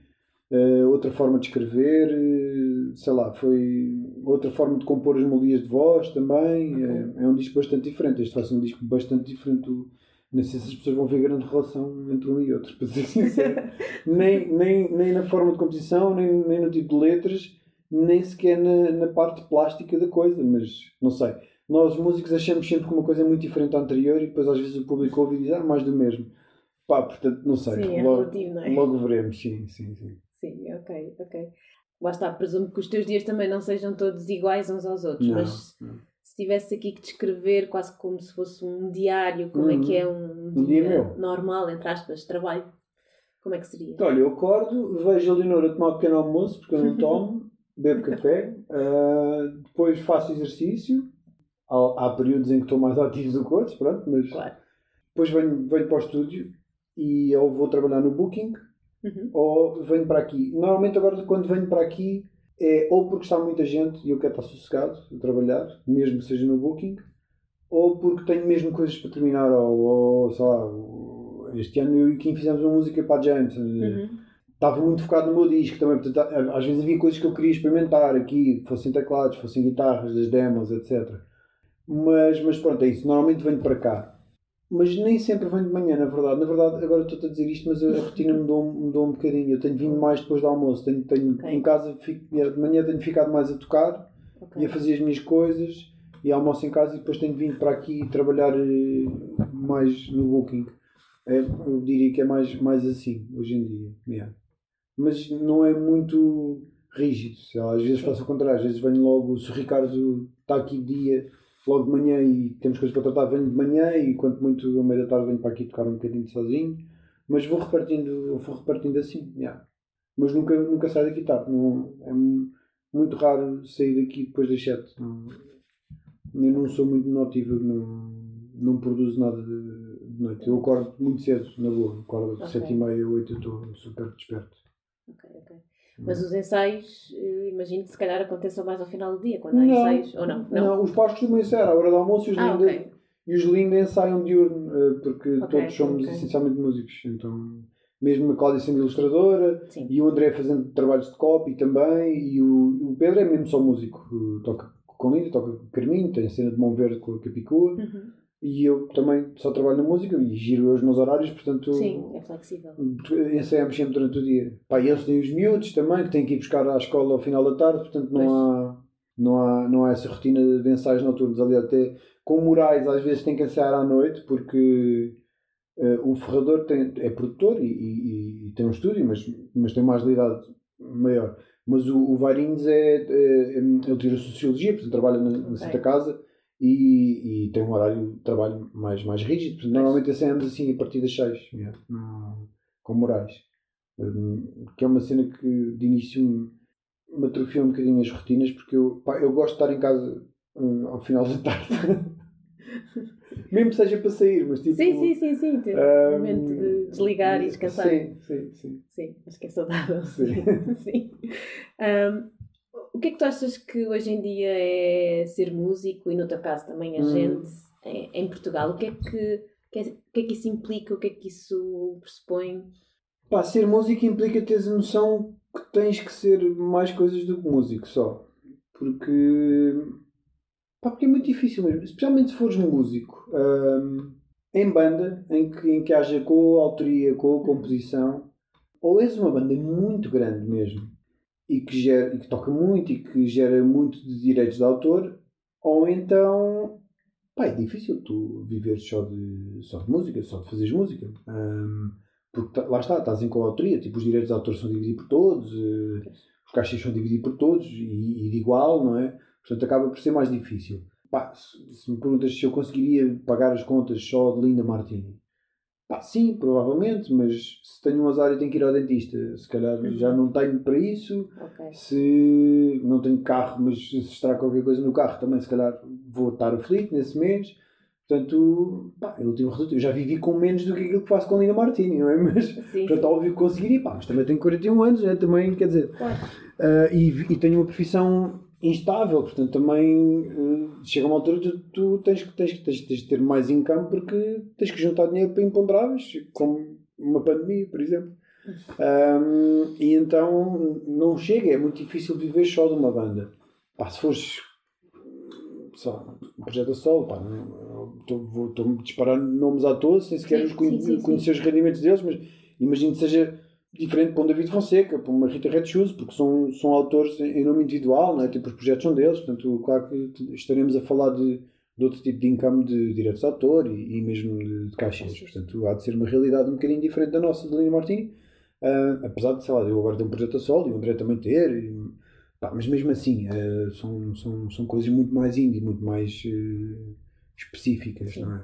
uh, outra forma de escrever, uh, sei lá, foi outra forma de compor as melodias de voz também. é um disco bastante diferente. Este vai ser um disco bastante diferente. Do, não sei se as pessoas vão ver grande relação entre um e outro, para ser sincero. nem, nem, nem na forma de composição, nem, nem no tipo de letras, nem sequer na, na parte plástica da coisa, mas não sei nós músicos achamos sempre que uma coisa é muito diferente da anterior e depois às vezes o público ouve e diz, ah, mais do mesmo. Pá, portanto, não sei. Sim, é logo, relativo, não é? Logo veremos, sim, sim, sim. Sim, ok, ok. Lá está, presumo que os teus dias também não sejam todos iguais uns aos outros, não, mas não. se tivesse aqui que descrever quase como se fosse um diário, como uhum. é que é um, um dia, dia normal, entre aspas, trabalho, como é que seria? Então, olha, eu acordo, vejo a Leonora tomar um pequeno almoço, porque eu não tomo, bebo café, uh, depois faço exercício, há, períodos em que estou mais ativo do que outros, pronto, mas claro. depois venho, venho para o estúdio e ou vou trabalhar no Booking uhum. ou venho para aqui. Normalmente agora quando venho para aqui é ou porque está muita gente e eu quero estar sossegado a trabalhar, mesmo que seja no Booking, ou porque tenho mesmo coisas para terminar, ou, ou sei lá, este ano eu e Kim fizemos uma música para a James. Uhum. estava muito focado no meu disco também. Portanto, às vezes havia coisas que eu queria experimentar aqui, fossem teclados, fossem guitarras, das demos, etc. Mas, mas pronto, é isso. Normalmente venho para cá. Mas nem sempre venho de manhã, na verdade. Na verdade, agora estou a dizer isto, mas a rotina mudou, mudou um bocadinho. Eu tenho vindo mais depois do almoço. Tenho, tenho okay. Em casa, fico, de manhã tenho ficado mais a tocar okay. e a fazer as minhas coisas. E almoço em casa e depois tenho vindo para aqui trabalhar eh, mais no Booking. É, eu diria que é mais, mais assim, hoje em dia. Yeah. Mas não é muito rígido. Às vezes faço o contrário. Às vezes venho logo, se o Ricardo está aqui dia logo de manhã e temos coisas para tratar, venho de manhã e quanto muito ao meio da tarde venho para aqui tocar um bocadinho sozinho. Mas vou repartindo, vou repartindo assim, yeah. Mas nunca, nunca saio daqui tarde. Não, é muito raro sair daqui depois das 7. Não, eu não sou muito notívago, não, não produzo nada de, de noite. Eu acordo muito cedo, na boa. Acordo okay. 7 e meia, 8 eu estou super desperto. Ok, ok. Mas os ensaios, eh, imagino que se calhar aconteçam mais ao final do dia, quando há não, ensaios, ou não? Não, não os pais costumam ensaiar à hora do almoço e os, ah, linda, okay. e os linda ensaiam diurno, eh, porque okay, todos somos okay. essencialmente músicos. Então, mesmo a Cláudia sendo ilustradora, Sim. e o André fazendo trabalhos de copy também, e o, o Pedro é mesmo só músico. Toca com Linda, toca com Carminho, tem a cena de mão verde com a Capicua. Uhum. E eu também só trabalho na música e giro os meus horários, portanto. Sim, é flexível. Ensaiamos sempre durante o dia. Pá, e eles têm os miúdos também, que têm que ir buscar à escola ao final da tarde, portanto não há, não, há, não há essa rotina de ensaios noturnos. Aliás, até com Moraes, às vezes tem que ensaiar à noite, porque uh, o Ferrador tem, é produtor e, e, e, tem um estúdio, mas, mas tem uma agilidade maior. Mas o, o Varinhos é, é, Ele tira Sociologia, portanto trabalha na, na Santa Casa e, e tem um horário de trabalho mais, mais rígido. Normalmente ensaiamos assim a partir das 6, yeah, com Moraes. Um, que é uma cena que de início me, atrofia um bocadinho as rotinas porque eu, pá, eu gosto de estar em casa um, ao final da tarde. Mesmo seja para sair, mas tipo. Sim, sim, sim, sim. Ter um, momento de desligar e descansar. Sim, sim, sim. Sim, acho que é saudável. Sim. sim. Um, o que é que tu achas que hoje em dia é ser músico e no teu caso também a hum. gente em, em, Portugal? O que, é que, que é, o que é que isso implica? O que é que isso pressupõe? Pá, ser músico implica teres a noção que tens que ser mais coisas do que músico só. Porque, pá, porque é muito difícil mesmo, especialmente se fores músico hum, em banda, em que, em que haja co-autoria, co-composição, ou és uma banda muito grande mesmo e que, gera, e que toca muito e que gera muito de direitos de autor, ou então pá, é difícil tu viveres só de, só de música, só de fazeres música. Um, porque lá está, estás em coautoria, tipo, os direitos de autor são divididos por todos, uh, os cachês são divididos por todos e, e, de igual, não é? Portanto, acaba por ser mais difícil. Pá, se, se, me perguntas se eu conseguiria pagar as contas só de Linda Martini, Sim, provavelmente, mas se tenho um azar e tenho que ir ao dentista, se calhar uhum. já não tenho para isso. Okay. Se não tenho carro, mas se estraga qualquer coisa no carro, também se calhar vou estar aflito nesse mês. Portanto, pá, em último resultado, eu já vivi com menos do que aquilo que faço com a Lina Martini, não é? Mas, sim. portanto, óbvio que conseguiria, pá, mas também tenho 41 anos, né? também, quer dizer. Claro. Uh, e, e tenho uma profissão instável, portanto também uh, chega uma altura tu, tu tens, tens, tens, tens de ter mais income porque tens que juntar dinheiro para imponderáveis, como uma pandemia, por exemplo. Um, e então não chega, é muito difícil viver só de uma banda. Pá, se fores só um projeto a solo, estou-me a disparar nomes à toa, sem sequer sim, os conhe sim, sim, conhecer os rendimentos deles, mas imagino que seja diferente para um David Fonseca, para uma Rita Red Shoes, porque são, são autores em nome individual, não é? tipo, os projetos são deles, portanto, claro que estaremos a falar de, de outro tipo de income de direitos de autor e, e mesmo de, de caixas, portanto, há de ser uma realidade um bocadinho diferente da nossa, de Lino Martini, uh, apesar de, sei lá, eu agora ter um projeto a solo e o André também ter, e, pá, mas mesmo assim, uh, são, são, são coisas muito mais indie, muito mais uh, específicas, Sim. não é?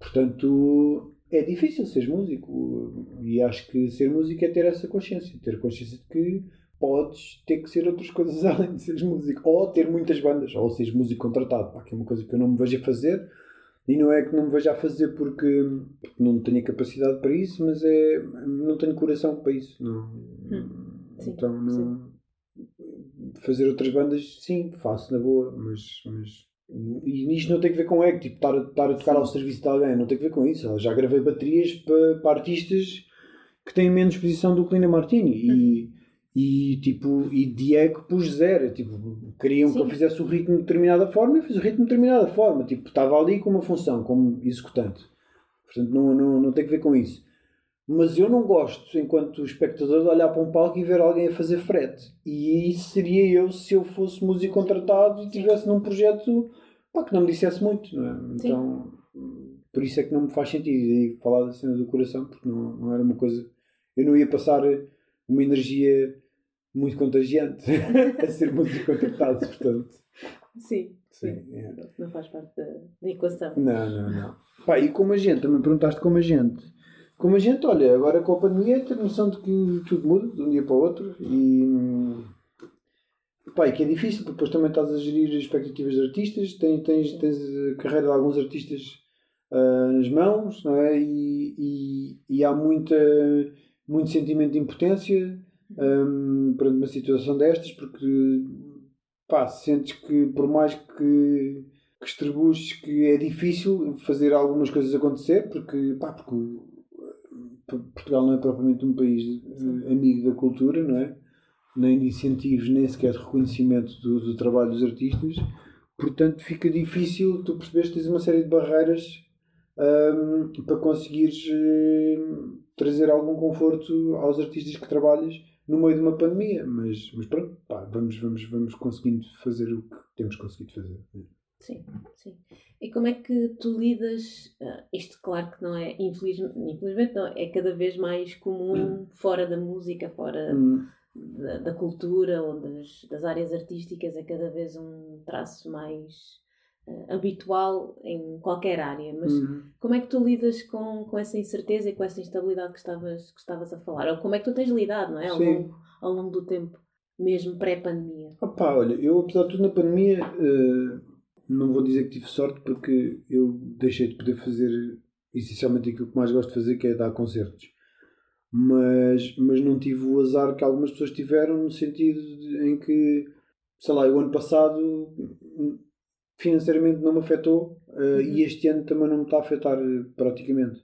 Portanto, é difícil ser músico e acho que ser músico é ter essa consciência, ter consciência de que podes ter que ser outras coisas além de seres músico, ou ter muitas bandas, ou seres músico contratado, pá, que é uma coisa que eu não me vejo a fazer e não é que não me vejo a fazer porque, porque não tenho capacidade para isso, mas é não tenho coração para isso. Não, hum, então não sim. fazer outras bandas sim, faço na boa, mas, mas e isto não tem que ver com ego, tipo, estar, estar a tocar Sim. ao serviço de alguém, não tem que ver com isso. Já gravei baterias para, para artistas que têm menos exposição do que Lina Martini. E, e tipo, e Diego pus zero. Tipo, queriam Sim. que eu fizesse o ritmo de determinada forma e eu fiz o ritmo de determinada forma. Tipo, estava ali com uma função, como executante. Portanto, não, não, não tem que ver com isso. Mas eu não gosto, enquanto espectador, de olhar para um palco e ver alguém a fazer frete. E isso seria eu se eu fosse músico contratado e estivesse num projeto pá, que não me dissesse muito, não é? Então, por isso é que não me faz sentido e falar da cena do coração, porque não, não era uma coisa. Eu não ia passar uma energia muito contagiante a ser músico contratado, portanto. Sim, sim. sim é. Não faz parte da, da equação. Não, não, não. Pá, e como a gente, também perguntaste como a gente como a gente, olha, agora com a pandemia, ter noção de que tudo muda de um dia para o outro e. Pá, que é difícil, porque depois também estás a gerir as expectativas de artistas, tens, tens, tens a carreira de alguns artistas uh, nas mãos, não é? E, e, e, há muita, muito sentimento de impotência um, perante uma situação destas, porque pá, sentes que por mais que, que distribuis que é difícil fazer algumas coisas acontecer, porque, pá, porque Portugal não é propriamente um país eh, amigo da cultura, não é? Nem de incentivos, nem sequer de reconhecimento do, do trabalho dos artistas. Portanto, fica difícil, tu percebes que tens uma série de barreiras um, para conseguires uh, trazer algum conforto aos artistas que trabalhas no meio de uma pandemia. Mas, mas pronto, pá, vamos, vamos, vamos conseguindo fazer o que temos conseguido fazer. Sim, sim. E como é que tu lidas? Uh, isto, claro que não é, infeliz, infelizmente, não, é cada vez mais comum hum. fora da música, fora hum. da, da, cultura ou das, das áreas artísticas, é cada vez um traço mais uh, habitual em qualquer área. Mas hum. como é que tu lidas com, com essa incerteza e com essa instabilidade que estavas, que estavas a falar? Ou como é que tu tens lidado, não é? Ao, longo, ao longo do tempo, mesmo pré-pandemia? Opa, olha, eu apesar de tudo na pandemia. Uh não vou dizer que tive sorte porque eu deixei de poder fazer essencialmente aquilo que mais gosto de fazer, que é dar concertos. Mas, mas não tive o azar que algumas pessoas tiveram, no sentido em que, sei lá, o ano passado financeiramente não me afetou uh, uhum. e este ano também não me está a afetar uh, praticamente.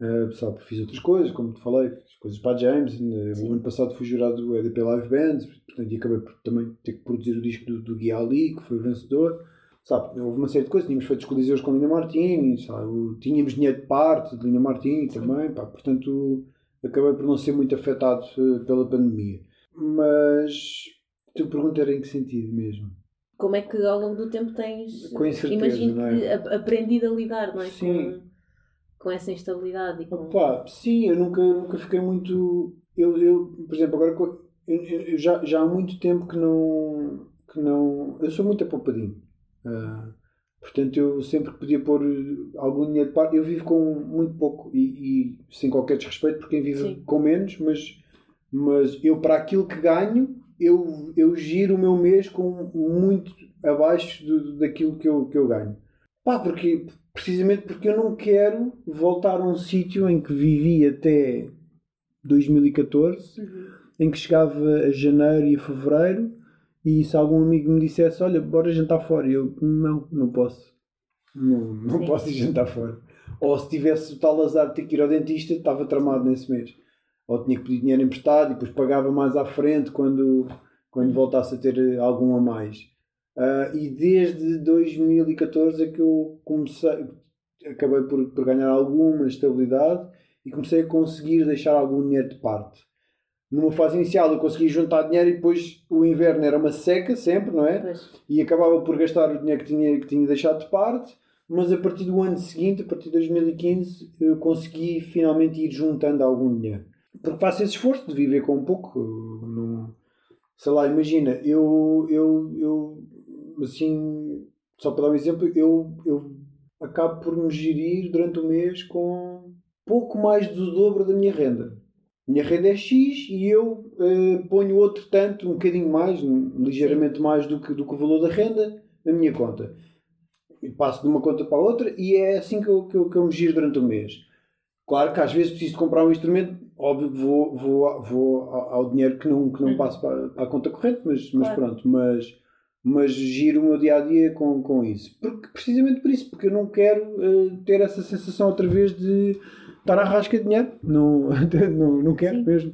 Uh, sabe, fiz outras coisas, como te falei, fiz coisas para a James. Uh, o ano passado fui jurado do EDP Live Bands, portanto, e acabei por também ter que produzir o disco do, do Gui Ali, que foi o vencedor sabe, houve uma série de coisas, tínhamos feito os coliseus com Lina Martini, sabe, tínhamos dinheiro de parte de Lina Martini também, pá, portanto acabei por não ser muito afetado uh, pela pandemia. Mas a tua pergunta era em que sentido mesmo? Como é que ao longo do tempo tens, com imagino é? que aprendido a lidar, não é? Sim. Com, com essa instabilidade e com... Opa, sim, eu nunca, nunca fiquei muito... Eu, eu por exemplo, agora eu, eu já, já há muito tempo que não, que não... Eu sou muito apoupadinho. Uh, portanto, eu sempre podia pôr algum dinheiro de parte. Eu vivo com muito pouco e, e sem qualquer desrespeito por quem vive Sim. com menos, mas, mas eu, para aquilo que ganho, eu, eu giro o meu mês com muito abaixo do, daquilo que eu, que eu ganho. Pá, porque, precisamente porque eu não quero voltar a um sítio em que vivi até 2014, uhum. em que chegava a janeiro e a fevereiro e se algum amigo me dissesse, olha, bora jantar fora, eu, não, não posso. Não, não posso ir jantar fora. Ou se tivesse o tal azar de ter que ir ao dentista, estava tramado nesse mês. Ou tinha que pedir dinheiro emprestado e depois pagava mais à frente quando, quando voltasse a ter algum a mais. Uh, e desde 2014 é que eu comecei, acabei por, por ganhar alguma estabilidade e comecei a conseguir deixar algum dinheiro de parte numa fase inicial eu consegui juntar dinheiro e depois o inverno era uma seca sempre, não é? Pois. E acabava por gastar o dinheiro que tinha, que tinha deixado de parte, mas a partir do ano seguinte, a partir de 2015, eu consegui finalmente ir juntando algum dinheiro. Porque faço esse esforço de viver com um pouco. Não, sei lá, imagina, eu, eu, eu assim, só para dar um exemplo, eu, eu acabo por me gerir durante o mês com pouco mais do dobro da minha renda minha renda é X e eu uh, ponho outro tanto, um bocadinho mais, ligeiramente mais do que, do que o valor da renda, na minha conta. E passo de uma conta para a outra e é assim que eu, que eu, que eu me giro durante o mês. Claro que às vezes preciso comprar um instrumento, óbvio que vou, vou, vou ao dinheiro que não, que não uhum. passo para, para a conta corrente, mas, mas claro. pronto, mas, mas giro o meu dia a dia com, com isso. Porque, precisamente por isso, porque eu não quero uh, ter essa sensação outra vez de estar à rasca de dinheiro. Não, não, não quero Sim. mesmo.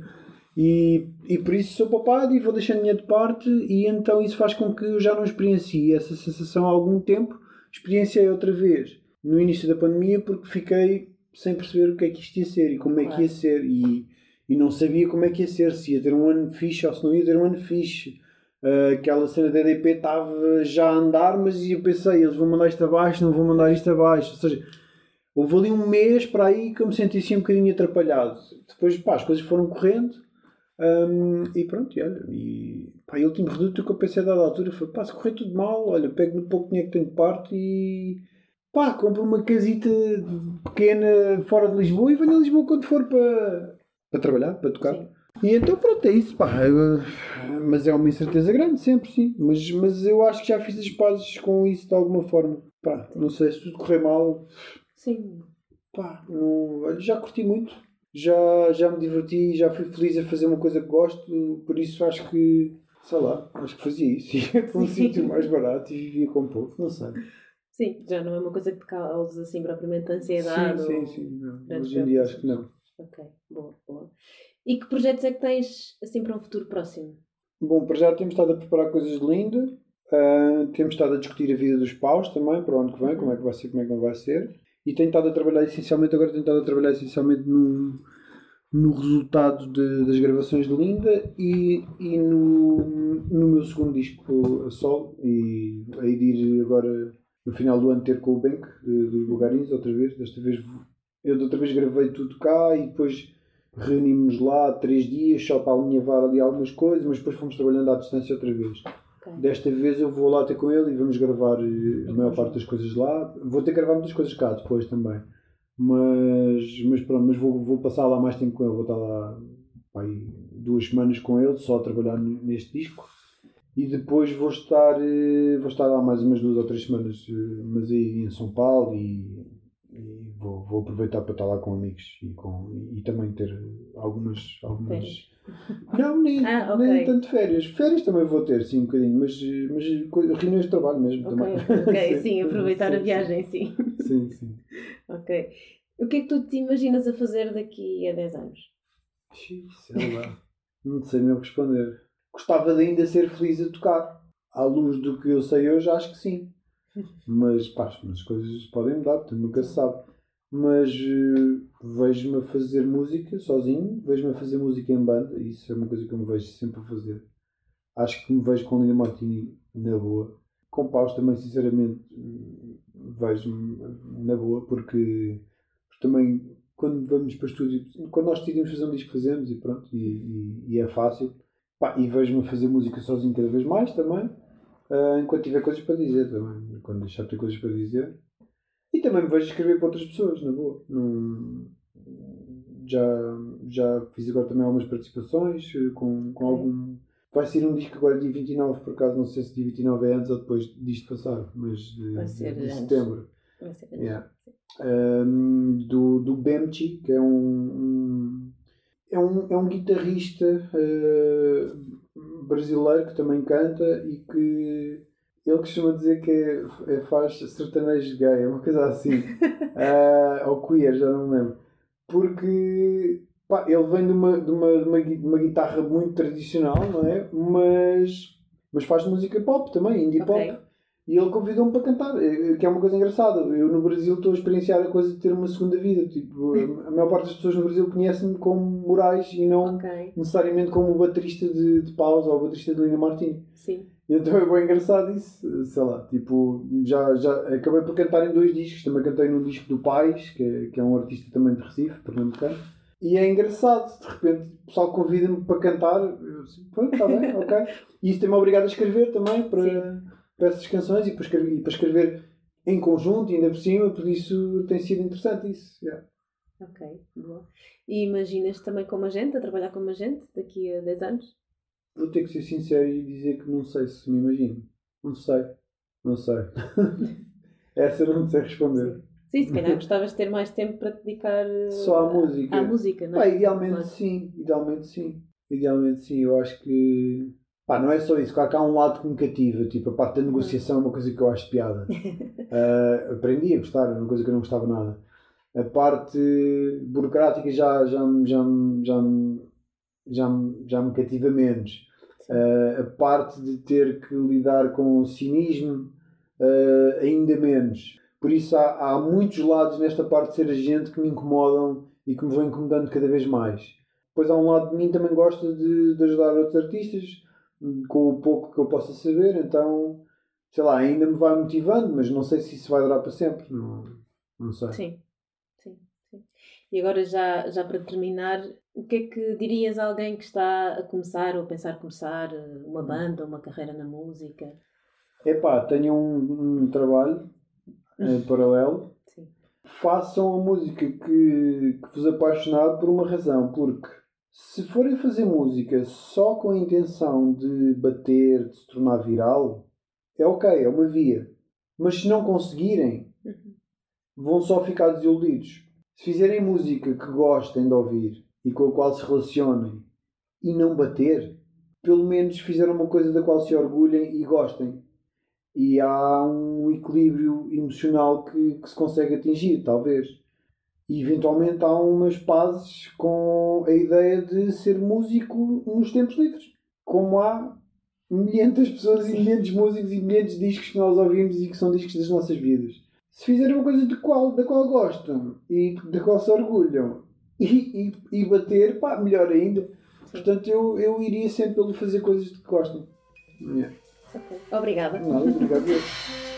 E, e por isso sou poupado e vou deixando dinheiro de parte e então isso faz com que eu já não experiencie essa sensação há algum tempo. Experienciei outra vez no início da pandemia porque fiquei sem perceber o que é que isto ia ser e como é que ia ser e, e não sabia como é que ia ser, se ia ter um ano fixe ou se não ia ter um ano fixe. Ah, aquela cena da EDP estava já a andar, mas eu pensei, eles vão mandar isto abaixo, não vão mandar isto abaixo. Ou seja, houve ali um mês para aí que eu me senti assim um bocadinho atrapalhado. Depois, pá, as coisas foram correndo hum, e pronto, e olha, e pá, e o último reduto que eu pensei a dada altura foi, pá, se correr tudo mal, olha, pego no pouco dinheiro que tenho de parte e pá, compro uma casita pequena fora de Lisboa e venho a Lisboa quando for para, para trabalhar, para tocar. Sim. E então pronto, é isso, pá. Mas é uma incerteza grande, sempre, sim. Mas, mas eu acho que já fiz as pazes com isso de alguma forma. Pá, não sei, se tudo correr mal, Sim. pá, não, já curti muito. Já, já me diverti, já fui feliz a fazer uma coisa que gosto, por isso acho que, sei lá, acho que fazia isso. Ia para um sítio mais barato e vivia com pouco, não sei. Sim, já não é uma coisa que te causa assim propriamente ansiedade. sim, ou- sim, sim. não. Hoje em dia acho que não. Ok, boa, boa. E que projetos é que tens assim para um futuro próximo? Bom, para já temos estado a preparar coisas de linda. ah, temos estado a discutir a vida dos paus também, para o ano que vem, como é que vai ser, como é que não vai ser. E tenho estado a trabalhar essencialmente, agora tenho estado a trabalhar essencialmente no, no resultado de- das gravações de Linda e, e no, no meu segundo disco a solo. E de ir agora no final do ano ter com o Bank de- dos Bulgarins, outra vez. Desta vez eu outra vez gravei tudo cá e depois reunimos lá três dias só para alinhavar ali algumas coisas, mas depois fomos trabalhando à distância outra vez. Ok. Desta vez eu vou lá ter com ele e vamos gravar eh, a maior parte das coisas lá. Vou ter que gravar muitas coisas cá depois também. Mas, mas pronto, mas vou, vou passar lá mais tempo com ele. Vou estar lá aí duas semanas com ele, só a trabalhar neste disco. E depois vou estar, eh, vou estar lá mais umas duas ou três semanas, eh, mas aí em São Paulo e, e vou, vou aproveitar para estar lá com amigos e, com, e também ter algumas. algumas... Férias. Não, nem, Ah, nem ok. tanto férias. Férias também vou ter, sim, um bocadinho, mas, mas reuniões de trabalho mesmo Ok, também. ok, sim, aproveitar a viagem, sim. Sim, sim. Ok. O que é que tu te imaginas a fazer daqui a 10 anos? Sim, sei lá. Não sei mesmo responder. Gostava de ainda ser feliz a tocar. À luz do que eu sei hoje, acho que sim. Mas, pá, as coisas podem mudar, portanto nunca se sabe. Mas eh, vejo-me a fazer música sozinho, vejo-me a fazer música em banda, isso é uma coisa que eu me vejo sempre a fazer. Acho que me vejo com Linda Martini na boa. Com Paus também, sinceramente, vejo-me na boa, porque, porque também quando vamos para estúdio, quando nós decidimos fazer um disco, fazemos e pronto, e, e- e é fácil. Pá, e vejo-me a fazer música sozinho cada vez mais também, ah, enquanto tiver coisas para dizer também, quando deixar de ter coisas para dizer. E também me vejo escrever para outras pessoas, na boa. Não- já, já fiz agora também algumas participações eh, com, com algum. Vai ser um disco agora dia 29, por acaso, não sei se dia 29 é antes ou depois disto passar, mas de, Vai ser de antes. setembro. Vai ser Yeah. Um, do, do Bemchi, que é um, um- é um, é um guitarrista uh, brasileiro que também canta e que ele costuma dizer que é, é- faz sertanejo gay, é uma coisa assim, uh, ou queer, já não me lembro, porque pá, ele vem de uma, de, uma, de, uma, de uma guitarra muito tradicional, não é? Mas, mas faz música pop também, indie Ok. pop. E ele convidou-me para cantar, eh, que é uma coisa engraçada. Eu no Brasil estou a experienciar a coisa de ter uma segunda vida. Tipo, a maior parte das pessoas no Brasil conhecem-me como Moraes e não Ok, necessariamente como o baterista de, de pausa ou o baterista de Lina Martini. sim. Então é bem engraçado isso, sei lá, tipo, já, já acabei por cantar em dois discos, também cantei num disco do Pais, que é, que é um artista também de Recife, pernambucano, e é engraçado, de repente o pessoal convida-me para cantar, eu assim, pronto, está bem, ok. E isso tem-me obrigado a escrever também para, para essas canções e para, escrever, e para escrever em conjunto, ainda por cima, por isso tem sido interessante isso. yeah. Ok, boa. E imaginas também como agente, a trabalhar como agente daqui a 10 anos? Vou ter que ser sincero e dizer que não sei se me imagino. Não sei. Não sei. Essa não sei responder. Sim, se calhar gostavas de ter mais tempo para te dedicar eh, Só à música. À música, não Pá, é? idealmente Claro. sim. Idealmente sim. Idealmente sim. Eu acho que. Pá, não é só isso. Claro que há um lado que me cativa. Tipo, a parte da negociação é uma coisa que eu acho piada. Ah, aprendi a gostar. É uma coisa que eu não gostava nada. A parte burocrática já, já, já, já, já, já me cativa menos. Uh, a parte de ter que lidar com o cinismo, uh, ainda menos. Por isso há, há muitos lados nesta parte de ser agente que me incomodam e que me vão incomodando cada vez mais. Depois há um lado de mim que também gosta de, de ajudar outros artistas com o pouco que eu possa saber, então sei lá, ainda me vai motivando, mas não sei se isso vai durar para sempre. Não, não sei. Sim. sim, sim. E agora, já, já para terminar, o que é que dirias a alguém que está a começar ou a pensar começar uma banda, uma carreira na música? É pá, tenham um, um trabalho em paralelo. Sim. Façam a música que, que vos apaixonar por uma razão, porque se forem fazer música só com a intenção de bater, de se tornar viral, é ok, é uma via. Mas se não conseguirem, uhum. vão só ficar desiludidos. Se fizerem música que gostem de ouvir e com a qual se relacionem e não bater, pelo menos fizeram uma coisa da qual se orgulhem e gostem. E há um equilíbrio emocional que, que se consegue atingir, talvez. E eventualmente há umas pazes com a ideia de ser músico nos tempos livres. Como há milhares de pessoas e milhares de músicos e milhares de discos que nós ouvimos e que são discos das nossas vidas. Se fizerem uma coisa de qual, da qual gostam e da qual se orgulham e, e, e bater, pá, melhor ainda. Portanto, eu, eu iria sempre pelo fazer coisas de que gostam. Yeah. Okay. Obrigada. Nada, obrigado.